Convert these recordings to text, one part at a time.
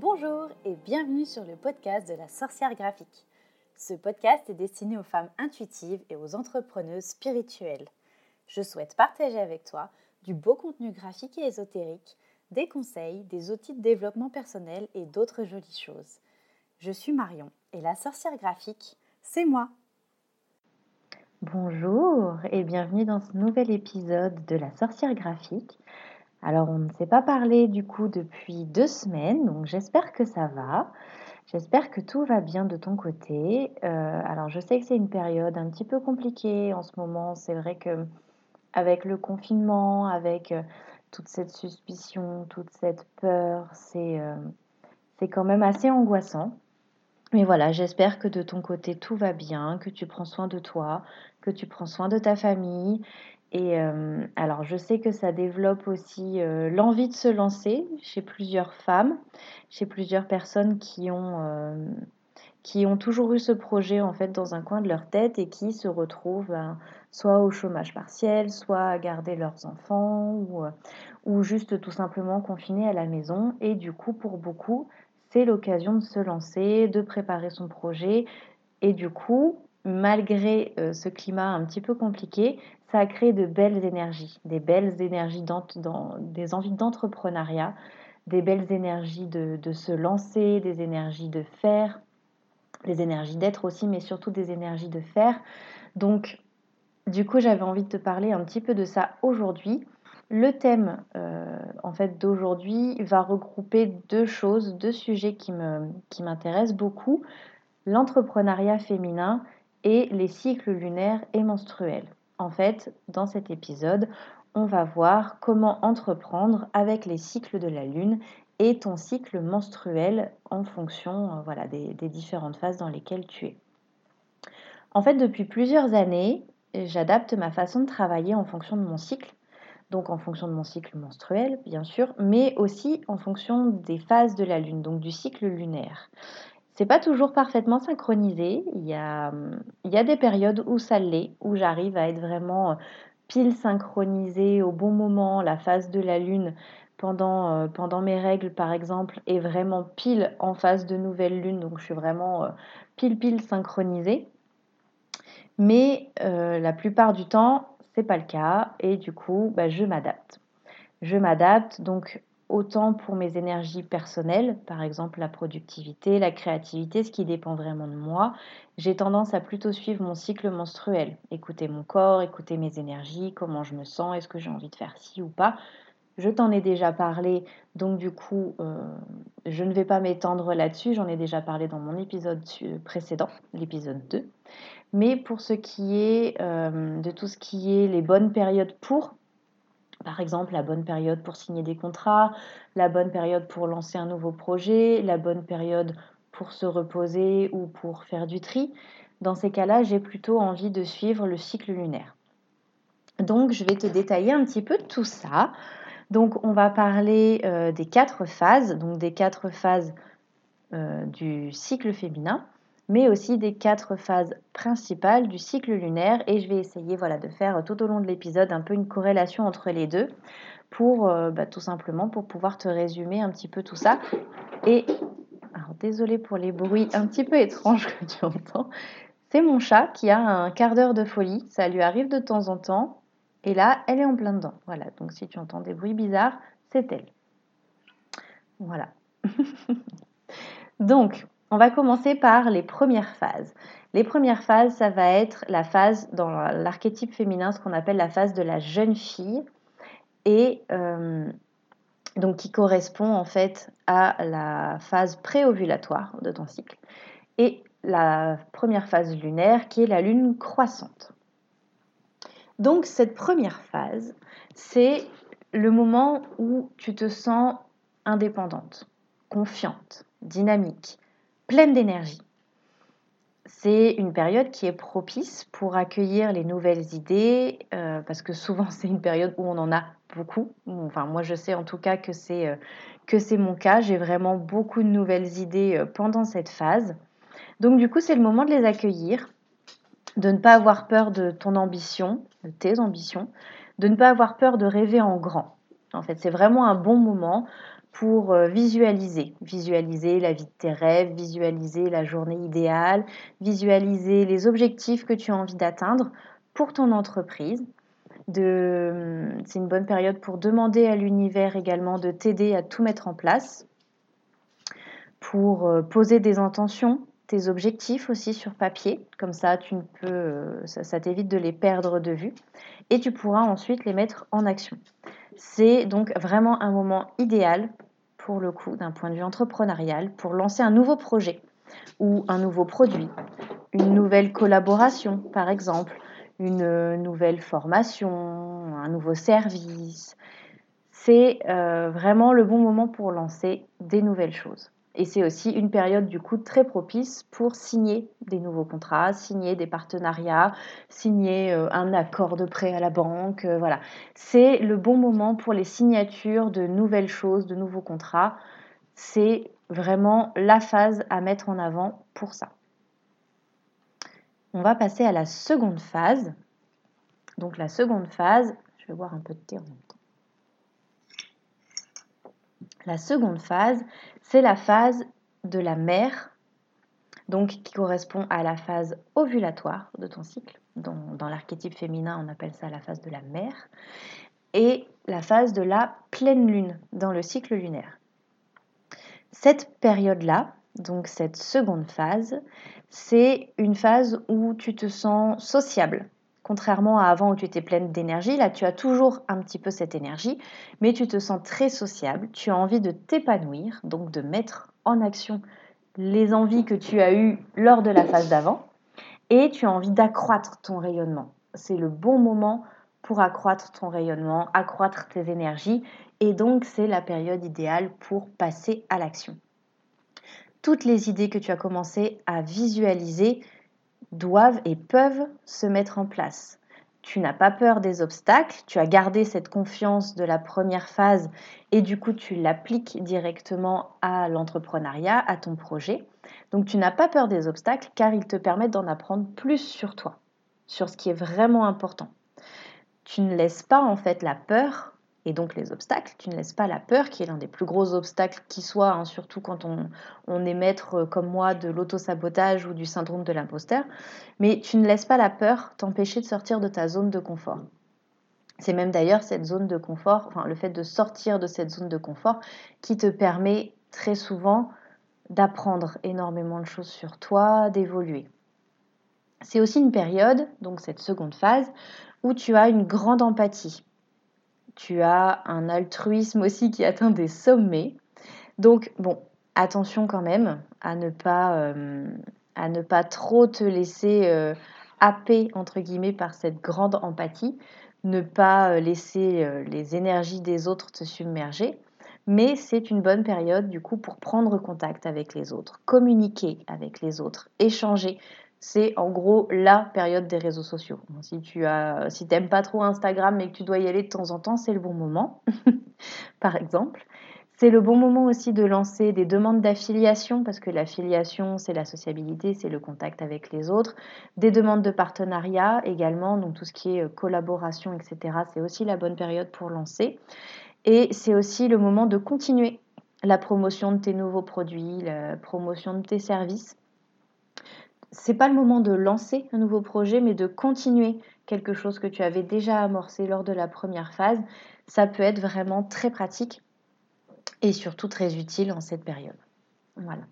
Bonjour et bienvenue sur le podcast de la sorcière graphique. Ce podcast est destiné aux femmes intuitives et aux entrepreneuses spirituelles. Je souhaite partager avec toi du beau contenu graphique et ésotérique, des conseils, des outils de développement personnel et d'autres jolies choses. Je suis Marion et la sorcière graphique, c'est moi. Bonjour et bienvenue dans ce nouvel épisode de la sorcière graphique. Alors, on ne s'est pas parlé du coup depuis deux semaines, donc j'espère que ça va. J'espère que tout va bien de ton côté. Euh, alors, je sais que c'est une période un petit peu compliquée en ce moment. C'est vrai que avec le confinement, avec euh, toute cette suspicion, toute cette peur, c'est euh, c'est quand même assez angoissant. Mais voilà, j'espère que de ton côté tout va bien, que tu prends soin de toi, que tu prends soin de ta famille et euh, alors, je sais que ça développe aussi euh, l'envie de se lancer chez plusieurs femmes, chez plusieurs personnes qui ont, euh, qui ont toujours eu ce projet en fait dans un coin de leur tête et qui se retrouvent ben, soit au chômage partiel, soit à garder leurs enfants ou, ou juste tout simplement confinés à la maison. Et du coup, pour beaucoup, c'est l'occasion de se lancer, de préparer son projet. Et du coup, malgré ce climat un petit peu compliqué, ça a créé de belles énergies, des belles énergies, dans, des envies d'entrepreneuriat, des belles énergies de, se lancer, des énergies de faire, des énergies d'être aussi, mais surtout des énergies de faire. Donc, du coup, j'avais envie de te parler un petit peu de ça aujourd'hui. Le thème, euh, en fait, d'aujourd'hui va regrouper deux choses, deux sujets qui m'intéressent beaucoup l'entrepreneuriat féminin et les cycles lunaires et menstruels. En fait, dans cet épisode, on va voir comment entreprendre avec les cycles de la Lune et ton cycle menstruel en fonction euh, voilà, des, différentes phases dans lesquelles tu es. En fait, depuis plusieurs années, j'adapte ma façon de travailler en fonction de mon cycle, donc en fonction de mon cycle menstruel, bien sûr, mais aussi en fonction des phases de la Lune, donc du cycle lunaire. C'est pas toujours parfaitement synchronisé. Il y a, des périodes où ça l'est, où j'arrive à être vraiment euh, pile synchronisée au bon moment. La phase de la lune pendant, euh, pendant mes règles, par exemple, est vraiment pile en phase de nouvelle lune. Donc je suis vraiment euh, pile pile synchronisée. Mais la plupart du temps, c'est pas le cas. Et du coup, bah, je m'adapte. Je m'adapte. Donc autant pour mes énergies personnelles, par exemple la productivité, la créativité, ce qui dépend vraiment de moi. J'ai tendance à plutôt suivre mon cycle menstruel, écouter mon corps, écouter mes énergies, comment je me sens, est-ce que j'ai envie de faire ci ou pas. Je t'en ai déjà parlé, donc du coup, euh, je ne vais pas m'étendre là-dessus, j'en ai déjà parlé dans mon épisode précédent, l'épisode 2. Mais pour ce qui est euh, de tout ce qui est les bonnes périodes pour, par exemple, la bonne période pour signer des contrats, la bonne période pour lancer un nouveau projet, la bonne période pour se reposer ou pour faire du tri. Dans ces cas-là, j'ai plutôt envie de suivre le cycle lunaire. Donc, je vais te détailler un petit peu tout ça. Donc, on va parler euh, des quatre phases, donc des quatre phases euh, du cycle féminin mais aussi des quatre phases principales du cycle lunaire. Et je vais essayer voilà, de faire tout au long de l'épisode un peu une corrélation entre les deux pour euh, bah, tout simplement pour pouvoir te résumer un petit peu tout ça. Et alors désolé pour les bruits un petit peu étranges que tu entends. C'est mon chat qui a un quart d'heure de folie. Ça lui arrive de temps en temps. Et là, elle est en plein dedans. Voilà, donc si tu entends des bruits bizarres, c'est elle. Voilà. donc, on va commencer par les premières phases. Les premières phases, ça va être la phase dans l'archétype féminin, ce qu'on appelle la phase de la jeune fille, et euh, donc qui correspond en fait à la phase préovulatoire de ton cycle, et la première phase lunaire qui est la lune croissante. Donc cette première phase, c'est le moment où tu te sens indépendante, confiante, dynamique, pleine d'énergie. C'est une période qui est propice pour accueillir les nouvelles idées, euh, parce que souvent c'est une période où on en a beaucoup. Enfin, moi je sais en tout cas que c'est euh, que c'est mon cas. J'ai vraiment beaucoup de nouvelles idées euh, pendant cette phase. Donc du coup, c'est le moment de les accueillir, de ne pas avoir peur de ton ambition, de tes ambitions, de ne pas avoir peur de rêver en grand. En fait, c'est vraiment un bon moment pour euh, visualiser, visualiser la vie de tes rêves, visualiser la journée idéale, visualiser les objectifs que tu as envie d'atteindre pour ton entreprise. C'est une bonne période pour demander à l'univers également de t'aider à tout mettre en place, pour euh, poser des intentions, tes objectifs aussi sur papier, comme ça tu ne peux, euh, ça t'évite de les perdre de vue, et tu pourras ensuite les mettre en action. C'est donc vraiment un moment idéal pour le coup d'un point de vue entrepreneurial pour lancer un nouveau projet ou un nouveau produit, une nouvelle collaboration par exemple, une nouvelle formation, un nouveau service. C'est euh, vraiment le bon moment pour lancer des nouvelles choses. Et c'est aussi une période du coup très propice pour signer des nouveaux contrats, signer des partenariats, signer euh, un accord de prêt à la banque. Euh, voilà, c'est le bon moment pour les signatures de nouvelles choses, de nouveaux contrats. C'est vraiment la phase à mettre en avant pour ça. On va passer à la seconde phase. Donc la seconde phase, je vais boire un peu de thé en même temps. La seconde phase, c'est la phase de la mère, donc qui correspond à la phase ovulatoire de ton cycle. Dans, dans l'archétype féminin, on appelle ça la phase de la mère. Et la phase de la pleine lune dans le cycle lunaire. Cette période-là, donc cette seconde phase, c'est une phase où tu te sens sociable, Contrairement à avant où tu étais pleine d'énergie, là tu as toujours un petit peu cette énergie, mais tu te sens très sociable, tu as envie de t'épanouir, donc de mettre en action les envies que tu as eues lors de la phase d'avant, et tu as envie d'accroître ton rayonnement. C'est le bon moment pour accroître ton rayonnement, accroître tes énergies, et donc c'est la période idéale pour passer à l'action. Toutes les idées que tu as commencé à visualiser, doivent et peuvent se mettre en place. Tu n'as pas peur des obstacles, tu as gardé cette confiance de la première phase et du coup tu l'appliques directement à l'entrepreneuriat, à ton projet. Donc tu n'as pas peur des obstacles car ils te permettent d'en apprendre plus sur toi, sur ce qui est vraiment important. Tu ne laisses pas en fait la peur et donc les obstacles. Tu ne laisses pas la peur, qui est l'un des plus gros obstacles qui soit, hein, surtout quand on, est maître euh, comme moi de l'autosabotage ou du syndrome de l'imposteur, mais tu ne laisses pas la peur t'empêcher de sortir de ta zone de confort. C'est même d'ailleurs cette zone de confort, enfin le fait de sortir de cette zone de confort qui te permet très souvent d'apprendre énormément de choses sur toi, d'évoluer. C'est aussi une période, donc cette seconde phase, où tu as une grande empathie tu as un altruisme aussi qui atteint des sommets. Donc, bon, attention quand même à ne pas, euh, trop te laisser euh, happer, entre guillemets, par cette grande empathie, ne pas euh, laisser les énergies des autres te submerger. Mais c'est une bonne période, du coup, pour prendre contact avec les autres, communiquer avec les autres, échanger c'est en gros la période des réseaux sociaux. Si tu as, si t'aimes pas trop Instagram mais que tu dois y aller de temps en temps, c'est le bon moment, par exemple. C'est le bon moment aussi de lancer des demandes d'affiliation parce que l'affiliation, c'est la sociabilité, c'est le contact avec les autres. Des demandes de partenariat également, donc tout ce qui est euh, collaboration, etc. C'est aussi la bonne période pour lancer. Et c'est aussi le moment de continuer la promotion de tes nouveaux produits, la promotion de tes services c'est pas le moment de lancer un nouveau projet, mais de continuer quelque chose que tu avais déjà amorcé lors de la première phase. Ça peut être vraiment très pratique et surtout très utile en cette période. Voilà.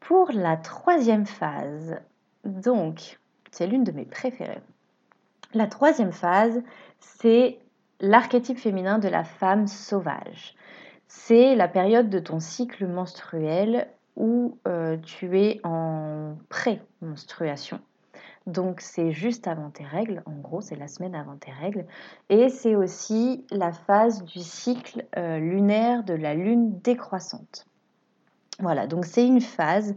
Pour la troisième phase, donc, c'est l'une de mes préférées. La troisième phase, c'est l'archétype féminin de la femme sauvage. C'est la période de ton cycle menstruel où euh, tu es en pré-menstruation. Donc c'est juste avant tes règles, en gros c'est la semaine avant tes règles. Et c'est aussi la phase du cycle euh, lunaire de la lune décroissante. Voilà, donc c'est une phase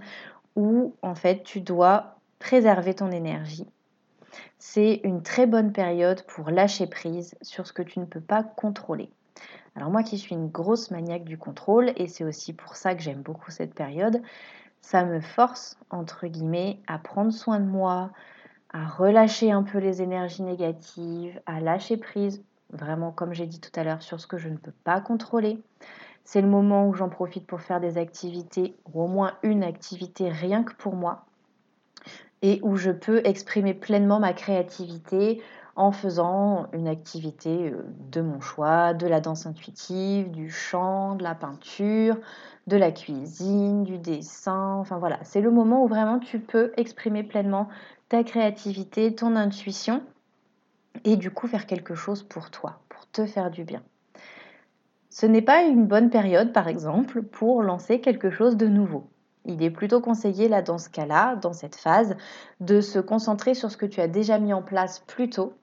où en fait tu dois préserver ton énergie. C'est une très bonne période pour lâcher prise sur ce que tu ne peux pas contrôler. Alors moi qui suis une grosse maniaque du contrôle, et c'est aussi pour ça que j'aime beaucoup cette période, ça me force, entre guillemets, à prendre soin de moi, à relâcher un peu les énergies négatives, à lâcher prise vraiment, comme j'ai dit tout à l'heure, sur ce que je ne peux pas contrôler. C'est le moment où j'en profite pour faire des activités, ou au moins une activité rien que pour moi, et où je peux exprimer pleinement ma créativité en faisant une activité euh, de mon choix, de la danse intuitive, du chant, de la peinture, de la cuisine, du dessin. Enfin voilà, c'est le moment où vraiment tu peux exprimer pleinement ta créativité, ton intuition et du coup faire quelque chose pour toi, pour te faire du bien. Ce n'est pas une bonne période, par exemple, pour lancer quelque chose de nouveau. Il est plutôt conseillé, là, dans ce cas-là, dans cette phase, de se concentrer sur ce que tu as déjà mis en place plus tôt.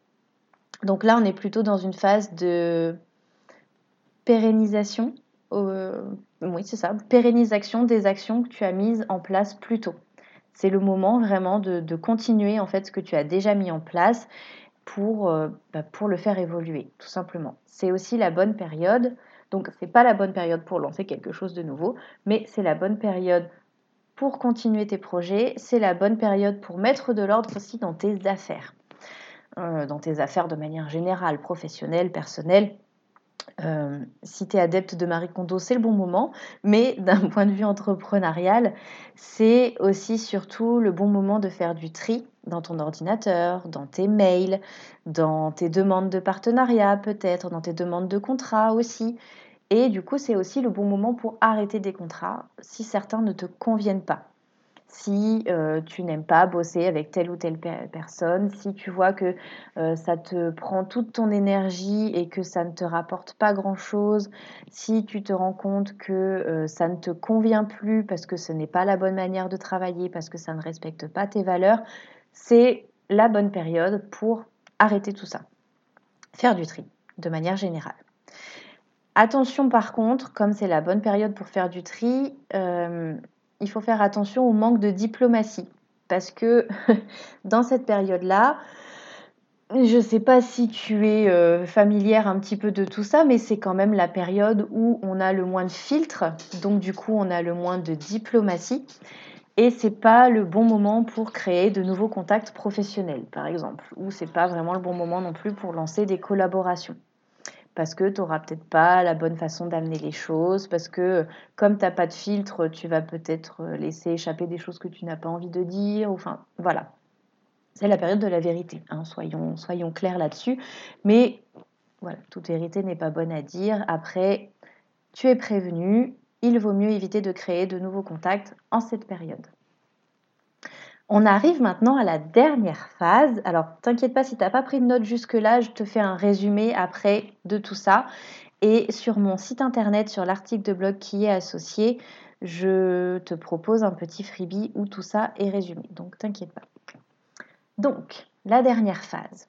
Donc là, on est plutôt dans une phase de pérennisation. Euh, oui, c'est ça, pérennisation des actions que tu as mises en place plus tôt. C'est le moment vraiment de, continuer en fait ce que tu as déjà mis en place pour, euh, bah, pour le faire évoluer, tout simplement. C'est aussi la bonne période donc, ce n'est pas la bonne période pour lancer quelque chose de nouveau, mais c'est la bonne période pour continuer tes projets. C'est la bonne période pour mettre de l'ordre aussi dans tes affaires. Euh, dans tes affaires de manière générale, professionnelle, personnelle. Euh, si tu es adepte de Marie Kondo, c'est le bon moment, mais d'un point de vue entrepreneurial, c'est aussi surtout le bon moment de faire du tri dans ton ordinateur, dans tes mails, dans tes demandes de partenariat peut-être, dans tes demandes de contrat aussi. Et du coup, c'est aussi le bon moment pour arrêter des contrats si certains ne te conviennent pas. Si euh, tu n'aimes pas bosser avec telle ou telle personne, si tu vois que euh, ça te prend toute ton énergie et que ça ne te rapporte pas grand-chose, si tu te rends compte que euh, ça ne te convient plus parce que ce n'est pas la bonne manière de travailler, parce que ça ne respecte pas tes valeurs, c'est la bonne période pour arrêter tout ça. Faire du tri, de manière générale. Attention par contre, comme c'est la bonne période pour faire du tri, il faut faire attention au manque de diplomatie. Parce que dans cette période-là, je ne sais pas si tu es euh, familière un petit peu de tout ça, mais c'est quand même la période où on a le moins de filtres, donc du coup on a le moins de diplomatie. Et c'est pas le bon moment pour créer de nouveaux contacts professionnels, par exemple, ou c'est pas vraiment le bon moment non plus pour lancer des collaborations parce que tu n'auras peut-être pas la bonne façon d'amener les choses, parce que comme tu n'as pas de filtre, tu vas peut-être euh, laisser échapper des choses que tu n'as pas envie de dire. Enfin, voilà. C'est la période de la vérité, hein, soyons, soyons clairs là-dessus. Mais voilà, toute vérité n'est pas bonne à dire. Après, tu es prévenu, il vaut mieux éviter de créer de nouveaux contacts en cette période. On arrive maintenant à la dernière phase. Alors, t'inquiète pas si tu n'as pas pris de notes jusque-là, je te fais un résumé après de tout ça. Et sur mon site internet, sur l'article de blog qui est associé, je te propose un petit freebie où tout ça est résumé. Donc, t'inquiète pas. Donc, la dernière phase.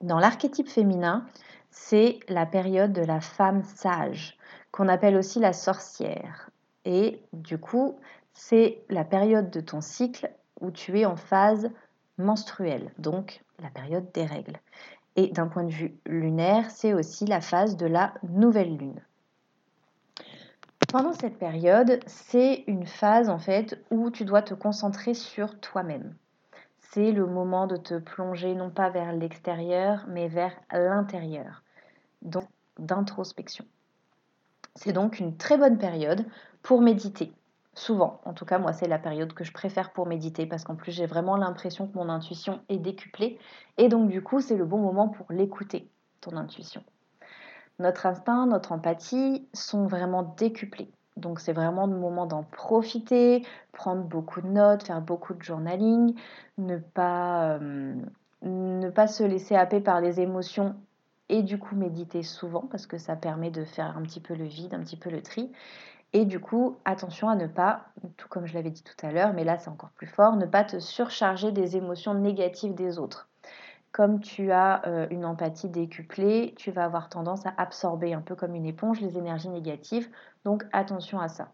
Dans l'archétype féminin, c'est la période de la femme sage, qu'on appelle aussi la sorcière. Et du coup, c'est la période de ton cycle où tu es en phase menstruelle, donc la période des règles. Et d'un point de vue lunaire, c'est aussi la phase de la nouvelle lune. Pendant cette période, c'est une phase en fait où tu dois te concentrer sur toi-même. C'est le moment de te plonger non pas vers l'extérieur, mais vers l'intérieur, donc d'introspection. C'est donc une très bonne période pour méditer, Souvent, en tout cas, moi, c'est la période que je préfère pour méditer parce qu'en plus, j'ai vraiment l'impression que mon intuition est décuplée. Et donc, du coup, c'est le bon moment pour l'écouter, ton intuition. Notre instinct, notre empathie sont vraiment décuplés. Donc, c'est vraiment le moment d'en profiter, prendre beaucoup de notes, faire beaucoup de journaling, ne pas, euh, ne pas se laisser happer par les émotions et du coup méditer souvent parce que ça permet de faire un petit peu le vide, un petit peu le tri. Et du coup, attention à ne pas, tout comme je l'avais dit tout à l'heure, mais là c'est encore plus fort, ne pas te surcharger des émotions négatives des autres. Comme tu as euh, une empathie décuplée, tu vas avoir tendance à absorber un peu comme une éponge les énergies négatives. Donc attention à ça.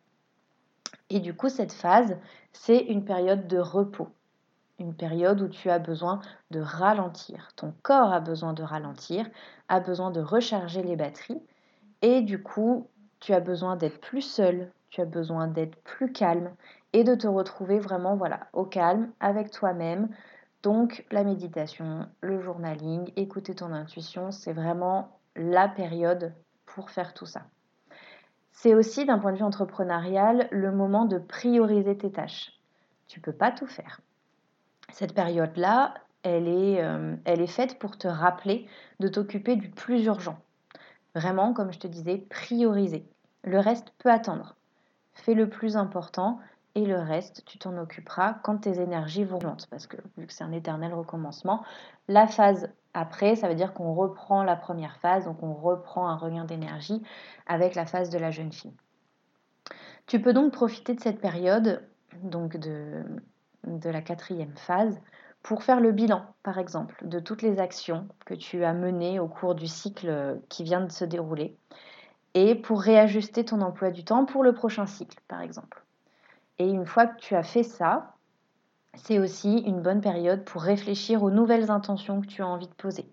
Et du coup, cette phase, c'est une période de repos. Une période où tu as besoin de ralentir. Ton corps a besoin de ralentir, a besoin de recharger les batteries. Et du coup, tu as besoin d'être plus seul, tu as besoin d'être plus calme et de te retrouver vraiment voilà, au calme avec toi-même, Donc la méditation, le journaling, écouter ton intuition, c'est vraiment la période pour faire tout ça. C'est aussi d'un point de vue entrepreneurial le moment de prioriser tes tâches. Tu ne peux pas tout faire. Cette période-là, elle euh, elle est faite pour te rappeler de t'occuper du plus urgent. Vraiment, comme je te disais, prioriser. Le reste peut attendre. Fais le plus important et le reste, tu t'en occuperas quand tes énergies vont monter. Parce que vu que c'est un éternel recommencement, la phase après, ça veut dire qu'on reprend la première phase, donc on reprend un regain d'énergie avec la phase de la jeune fille. Tu peux donc profiter de cette période, donc de, de la quatrième phase, pour faire le bilan, par exemple, de toutes les actions que tu as menées au cours du cycle qui vient de se dérouler, et pour réajuster ton emploi du temps pour le prochain cycle, par exemple. Et une fois que tu as fait ça, c'est aussi une bonne période pour réfléchir aux nouvelles intentions que tu as envie de poser.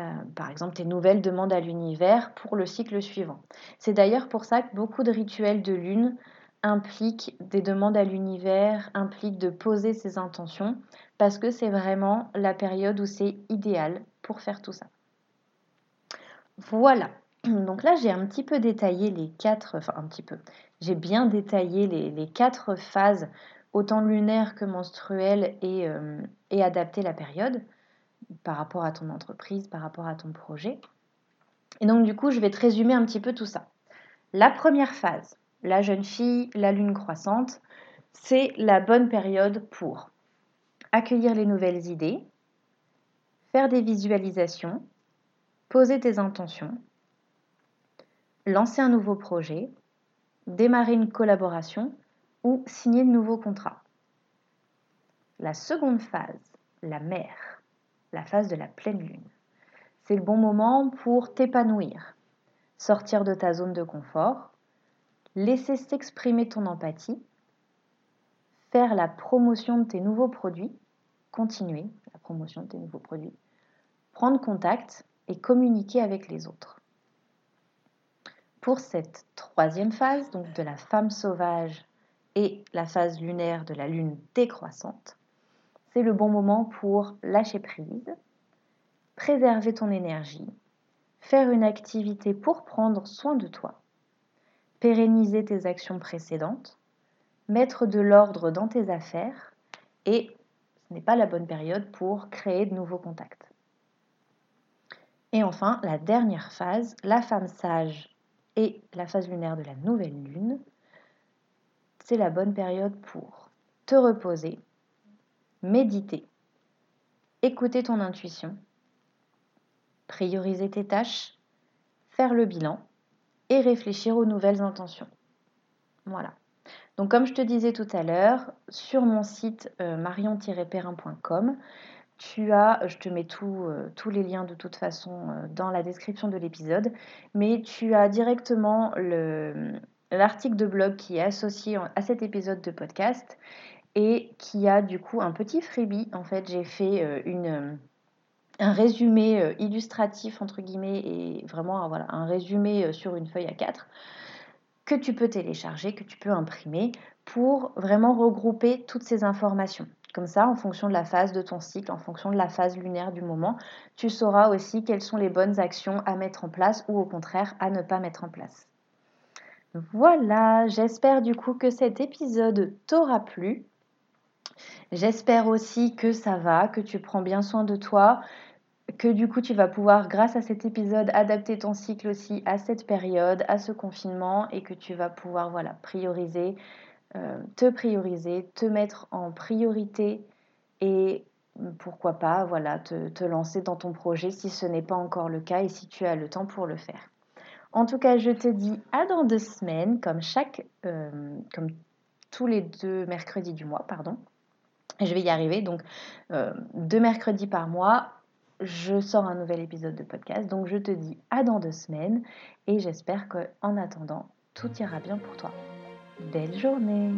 Euh, par exemple, tes nouvelles demandes à l'univers pour le cycle suivant. C'est d'ailleurs pour ça que beaucoup de rituels de lune impliquent des demandes à l'univers, impliquent de poser ses intentions, parce que c'est vraiment la période où c'est idéal pour faire tout ça. Voilà. Donc là, j'ai un petit peu détaillé les quatre, enfin un petit peu, j'ai bien détaillé les, quatre phases autant lunaire que menstruel et, euh, et adapter la période par rapport à ton entreprise, par rapport à ton projet. Et donc du coup, je vais te résumer un petit peu tout ça. La première phase, la jeune fille, la lune croissante, c'est la bonne période pour accueillir les nouvelles idées, faire des visualisations, poser tes intentions, lancer un nouveau projet, démarrer une collaboration ou signer de nouveaux contrats. La seconde phase, la mer, la phase de la pleine lune, c'est le bon moment pour t'épanouir, sortir de ta zone de confort, laisser s'exprimer ton empathie, faire la promotion de tes nouveaux produits, continuer la promotion de tes nouveaux produits, prendre contact et communiquer avec les autres. Pour cette troisième phase, donc de la femme sauvage et la phase lunaire de la lune décroissante, c'est le bon moment pour lâcher prise, préserver ton énergie, faire une activité pour prendre soin de toi, pérenniser tes actions précédentes, mettre de l'ordre dans tes affaires et ce n'est pas la bonne période pour créer de nouveaux contacts. Et enfin, la dernière phase, la femme sage et la phase lunaire de la nouvelle lune, c'est la bonne période pour te reposer, méditer, écouter ton intuition, prioriser tes tâches, faire le bilan et réfléchir aux nouvelles intentions. Voilà. Donc comme je te disais tout à l'heure, sur mon site euh, marion-perrin.com, tu as, je te mets euh, tous les liens de toute façon euh, dans la description de l'épisode, mais tu as directement le, l'article de blog qui est associé à cet épisode de podcast et qui a du coup un petit freebie. En fait, j'ai fait euh, un résumé euh, illustratif entre guillemets et vraiment un résumé euh, sur une feuille à 4 que tu peux télécharger, que tu peux imprimer pour vraiment regrouper toutes ces informations. Comme ça, en fonction de la phase de ton cycle, en fonction de la phase lunaire du moment, tu sauras aussi quelles sont les bonnes actions à mettre en place ou au contraire à ne pas mettre en place. Voilà, j'espère du coup que cet épisode t'aura plu. J'espère aussi que ça va, que tu prends bien soin de toi, que du coup tu vas pouvoir, grâce à cet épisode, adapter ton cycle aussi à cette période, à ce confinement, et que tu vas pouvoir voilà, prioriser, euh, te prioriser, te mettre en priorité et pourquoi pas voilà, te, te lancer dans ton projet si ce n'est pas encore le cas et si tu as le temps pour le faire. En tout cas, je te dis à dans deux semaines, comme chaque, euh, comme tous les deux mercredis du mois, pardon. Je vais y arriver. Donc, euh, deux mercredis par mois, je sors un nouvel épisode de podcast. Donc, je te dis à dans deux semaines et j'espère qu'en attendant, tout ira bien pour toi. Belle journée